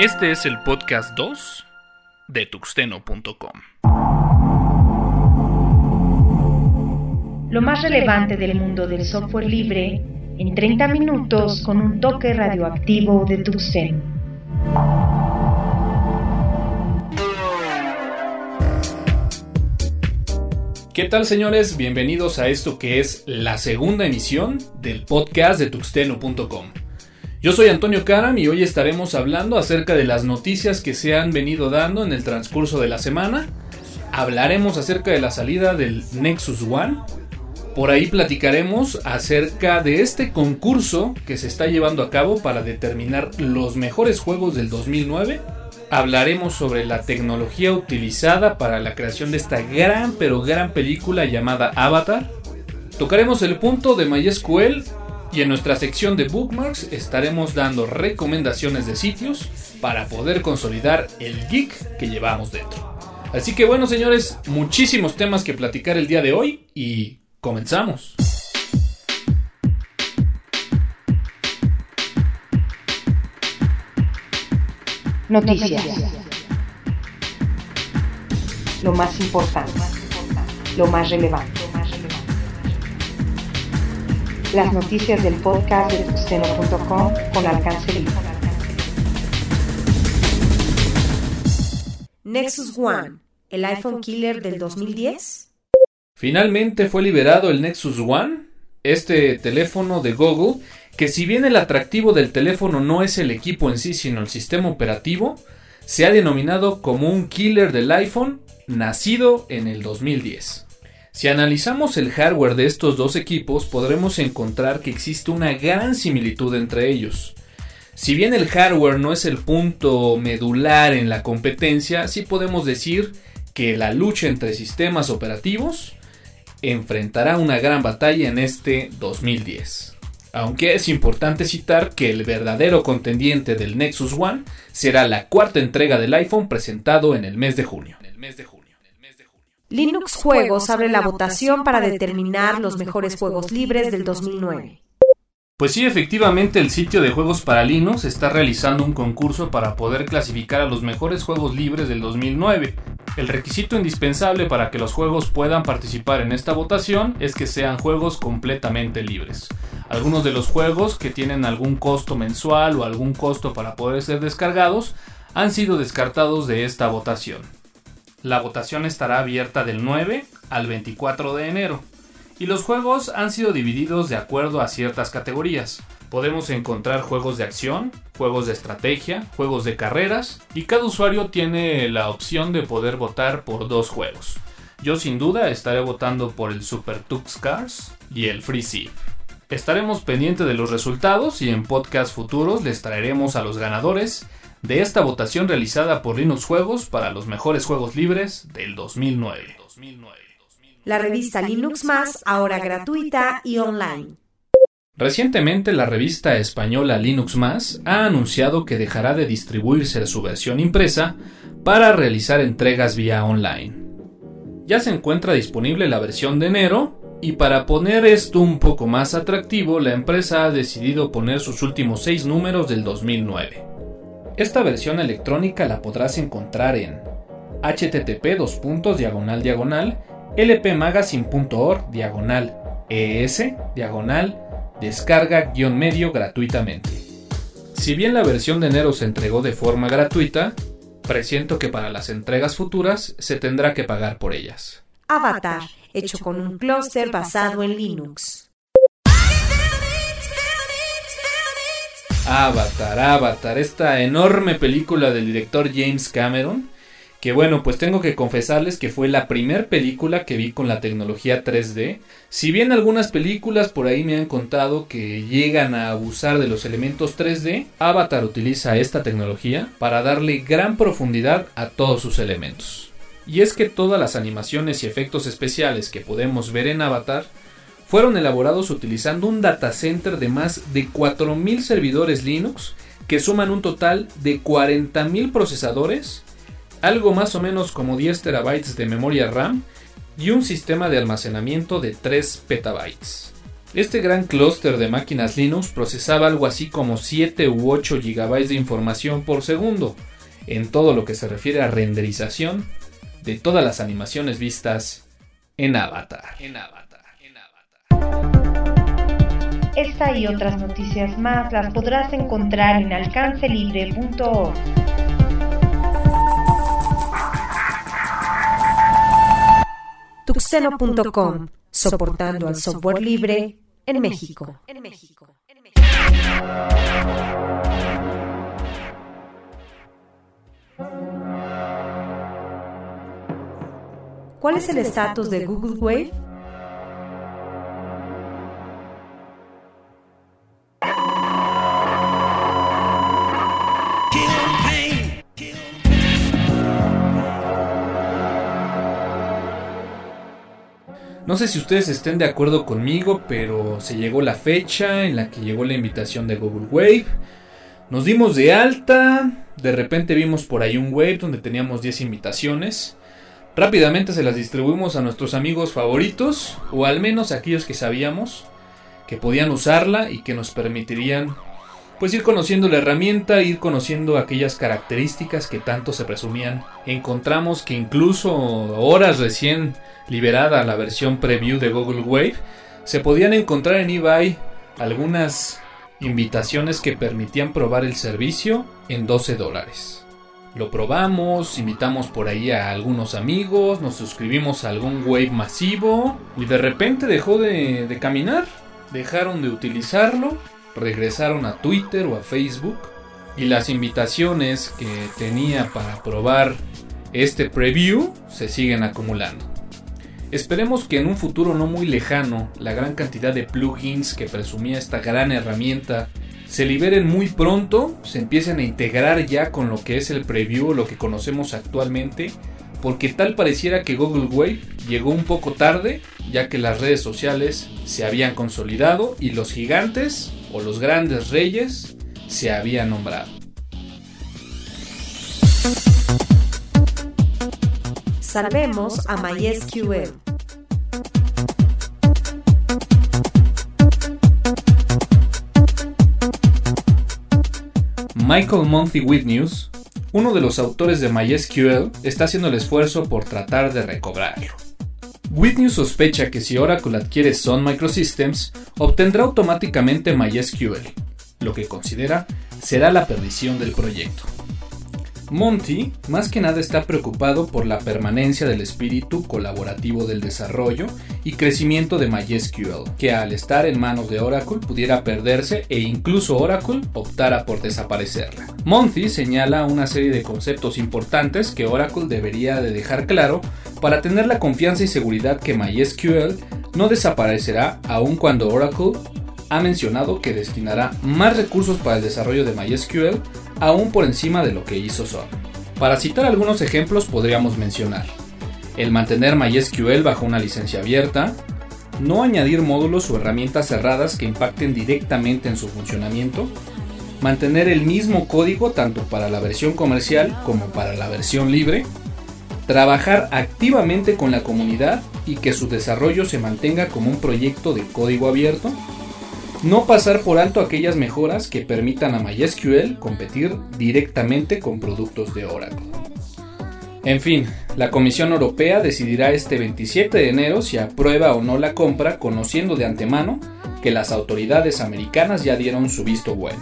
Este es el podcast 2 de tuxteno.com. Lo más relevante del mundo del software libre en 30 minutos con un toque radioactivo de Tuxteno. ¿Qué tal señores? Bienvenidos a esto que es la segunda emisión del podcast de tuxteno.com. Yo soy Antonio Karam y hoy estaremos hablando acerca de las noticias que se han venido dando en el transcurso de la semana. Hablaremos acerca de la salida del Nexus One. Por ahí platicaremos acerca de este concurso que se está llevando a cabo para determinar los mejores juegos del 2009 hablaremos sobre la tecnología utilizada para la creación de esta gran pero gran película llamada Avatar. Tocaremos el punto de MySQL y en nuestra sección de bookmarks estaremos dando recomendaciones de sitios para poder consolidar el geek que llevamos dentro. Así que bueno señores, muchísimos temas que platicar el día de hoy y comenzamos. Noticias. Lo más importante. Lo más relevante. Las noticias del podcast de tuxteno.com con alcance libre. Nexus One, el iPhone killer del 2010. Finalmente fue liberado el Nexus One, este teléfono de Google que si bien el atractivo del teléfono no es el equipo en sí, sino el sistema operativo, se ha denominado como un killer del iPhone nacido en el 2010. Si analizamos el hardware de estos dos equipos, podremos encontrar que existe una gran similitud entre ellos. Si bien el hardware no es el punto medular en la competencia, sí podemos decir que la lucha entre sistemas operativos enfrentará una gran batalla en este 2010 aunque es importante citar que el verdadero contendiente del Nexus One será la cuarta entrega del iPhone presentado en el mes de junio. Linux Juegos abre la votación para determinar los mejores juegos libres del 2009. Pues sí, efectivamente el sitio de juegos para Linux está realizando un concurso para poder clasificar a los mejores juegos libres del 2009. El requisito indispensable para que los juegos puedan participar en esta votación es que sean juegos completamente libres. Algunos de los juegos que tienen algún costo mensual o algún costo para poder ser descargados han sido descartados de esta votación. La votación estará abierta del 9 al 24 de enero y los juegos han sido divididos de acuerdo a ciertas categorías. Podemos encontrar juegos de acción, juegos de estrategia, juegos de carreras y cada usuario tiene la opción de poder votar por dos juegos. Yo sin duda estaré votando por el Super Tux Cars y el Free Sea. Estaremos pendientes de los resultados y en podcast futuros les traeremos a los ganadores de esta votación realizada por Linux Juegos para los mejores juegos libres del 2009. La revista Linux Más, ahora gratuita y online. Recientemente la revista española Linux Más ha anunciado que dejará de distribuirse su versión impresa para realizar entregas vía online. Ya se encuentra disponible la versión de enero y para poner esto un poco más atractivo la empresa ha decidido poner sus últimos seis números del 2009. Esta versión electrónica la podrás encontrar en http lpmagazine.org diagonal es diagonal descarga guion medio gratuitamente. Si bien la versión de enero se entregó de forma gratuita, presiento que para las entregas futuras se tendrá que pagar por ellas. Avatar, hecho con un clúster basado en Linux. Avatar, Avatar, esta enorme película del director James Cameron, que bueno, pues tengo que confesarles que fue la primera película que vi con la tecnología 3D. Si bien algunas películas por ahí me han contado que llegan a abusar de los elementos 3D, Avatar utiliza esta tecnología para darle gran profundidad a todos sus elementos. Y es que todas las animaciones y efectos especiales que podemos ver en Avatar fueron elaborados utilizando un datacenter de más de 4.000 servidores Linux que suman un total de 40.000 procesadores algo más o menos como 10 terabytes de memoria RAM y un sistema de almacenamiento de 3 petabytes. Este gran clúster de máquinas Linux procesaba algo así como 7 u 8 GB de información por segundo, en todo lo que se refiere a renderización de todas las animaciones vistas en Avatar. En Avatar. En Avatar. Esta y otras noticias más las podrás encontrar en alcancelibre.org. Tuxeno.com, soportando al software libre. En México. ¿Cuál es el estatus de Google Wave? No sé si ustedes estén de acuerdo conmigo, pero se llegó la fecha en la que llegó la invitación de Google Wave. Nos dimos de alta, de repente vimos por ahí un Wave donde teníamos 10 invitaciones. Rápidamente se las distribuimos a nuestros amigos favoritos, o al menos a aquellos que sabíamos que podían usarla y que nos permitirían pues ir conociendo la herramienta, ir conociendo aquellas características que tanto se presumían. Encontramos que incluso horas recién liberada la versión preview de Google Wave, se podían encontrar en eBay algunas invitaciones que permitían probar el servicio en 12 dólares. Lo probamos, invitamos por ahí a algunos amigos, nos suscribimos a algún Wave masivo y de repente dejó de, de caminar, dejaron de utilizarlo regresaron a Twitter o a Facebook y las invitaciones que tenía para probar este preview se siguen acumulando. Esperemos que en un futuro no muy lejano la gran cantidad de plugins que presumía esta gran herramienta se liberen muy pronto, se empiecen a integrar ya con lo que es el preview, lo que conocemos actualmente, porque tal pareciera que Google Wave llegó un poco tarde, ya que las redes sociales se habían consolidado y los gigantes o los grandes reyes se habían nombrado. Salvemos a MySQL. Michael Monty News, uno de los autores de MySQL, está haciendo el esfuerzo por tratar de recobrarlo. Whitney sospecha que si Oracle adquiere Sun Microsystems, obtendrá automáticamente MySQL, lo que considera será la perdición del proyecto. Monty más que nada está preocupado por la permanencia del espíritu colaborativo del desarrollo y crecimiento de MySQL, que al estar en manos de Oracle pudiera perderse e incluso Oracle optara por desaparecerla. Monty señala una serie de conceptos importantes que Oracle debería de dejar claro para tener la confianza y seguridad que MySQL no desaparecerá aun cuando Oracle ha mencionado que destinará más recursos para el desarrollo de MySQL aún por encima de lo que hizo Sun. Para citar algunos ejemplos podríamos mencionar el mantener MySQL bajo una licencia abierta, no añadir módulos o herramientas cerradas que impacten directamente en su funcionamiento, mantener el mismo código tanto para la versión comercial como para la versión libre, trabajar activamente con la comunidad y que su desarrollo se mantenga como un proyecto de código abierto, no pasar por alto aquellas mejoras que permitan a MySQL competir directamente con productos de Oracle. En fin, la Comisión Europea decidirá este 27 de enero si aprueba o no la compra, conociendo de antemano que las autoridades americanas ya dieron su visto bueno.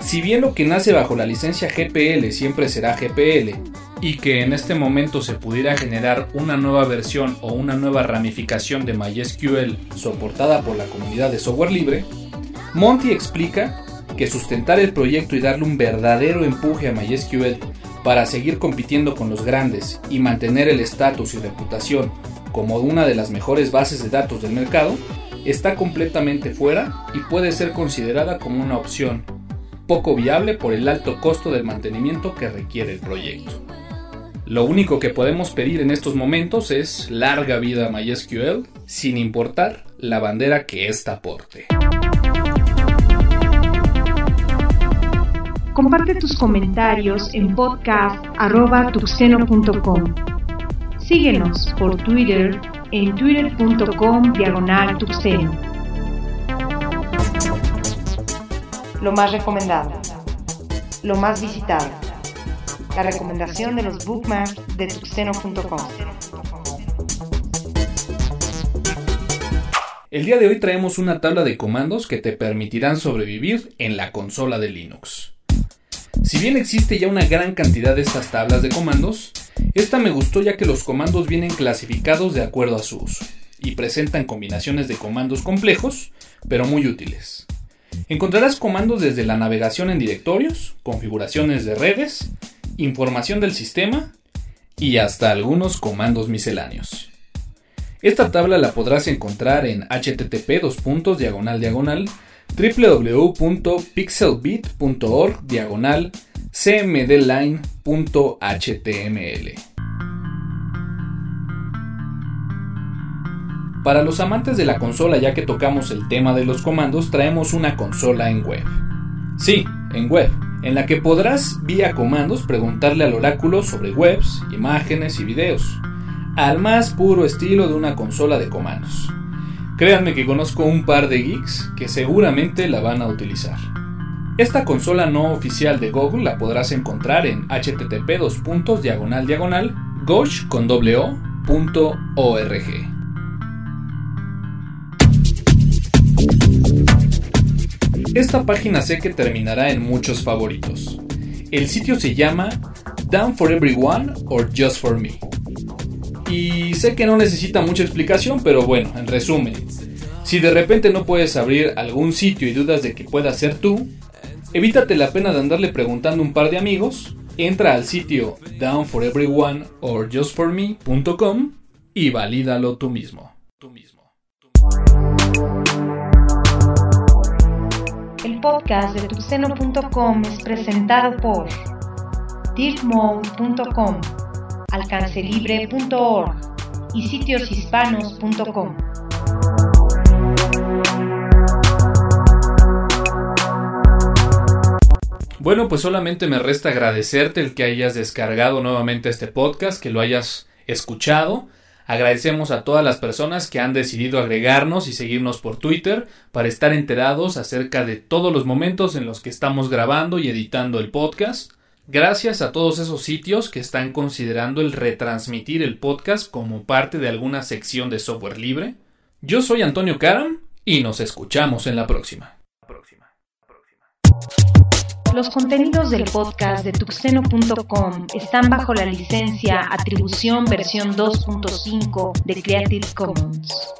Si bien lo que nace bajo la licencia GPL siempre será GPL, y que en este momento se pudiera generar una nueva versión o una nueva ramificación de MySQL soportada por la comunidad de software libre, Monty explica que sustentar el proyecto y darle un verdadero empuje a MySQL para seguir compitiendo con los grandes y mantener el estatus y reputación como una de las mejores bases de datos del mercado, está completamente fuera y puede ser considerada como una opción poco viable por el alto costo del mantenimiento que requiere el proyecto. Lo único que podemos pedir en estos momentos es larga vida a MySQL, sin importar la bandera que ésta porte. Comparte tus comentarios en podcast.tuxeno.com. Síguenos por Twitter en twitter.com diagonal tuxeno. Lo más recomendado. Lo más visitado. La recomendación de los bookmarks de tuxeno.com. El día de hoy traemos una tabla de comandos que te permitirán sobrevivir en la consola de Linux. Si bien existe ya una gran cantidad de estas tablas de comandos, esta me gustó ya que los comandos vienen clasificados de acuerdo a su uso y presentan combinaciones de comandos complejos, pero muy útiles. Encontrarás comandos desde la navegación en directorios, configuraciones de redes, información del sistema y hasta algunos comandos misceláneos. Esta tabla la podrás encontrar en http diagonal diagonal www.pixelbit.org diagonal cmdline.html. Para los amantes de la consola, ya que tocamos el tema de los comandos, traemos una consola en web. Sí, en web, en la que podrás vía comandos preguntarle al oráculo sobre webs, imágenes y videos al más puro estilo de una consola de comandos. Créanme que conozco un par de geeks que seguramente la van a utilizar. Esta consola no oficial de Google la podrás encontrar en http diagonal diagonal con Esta página sé que terminará en muchos favoritos. El sitio se llama Down for Everyone or Just for Me y sé que no necesita mucha explicación, pero bueno, en resumen, si de repente no puedes abrir algún sitio y dudas de que pueda ser tú, evítate la pena de andarle preguntando a un par de amigos, entra al sitio downforeveryone or justforme.com y valídalo tú mismo. El podcast de tuxeno.com es presentado por alcancelibre.org y sitioshispanos.com. Bueno, pues solamente me resta agradecerte el que hayas descargado nuevamente este podcast, que lo hayas escuchado. Agradecemos a todas las personas que han decidido agregarnos y seguirnos por Twitter para estar enterados acerca de todos los momentos en los que estamos grabando y editando el podcast. Gracias a todos esos sitios que están considerando el retransmitir el podcast como parte de alguna sección de software libre. Yo soy Antonio Karam y nos escuchamos en la próxima. Los contenidos del podcast de tuxeno.com están bajo la licencia Atribución versión 2.5 de Creative Commons.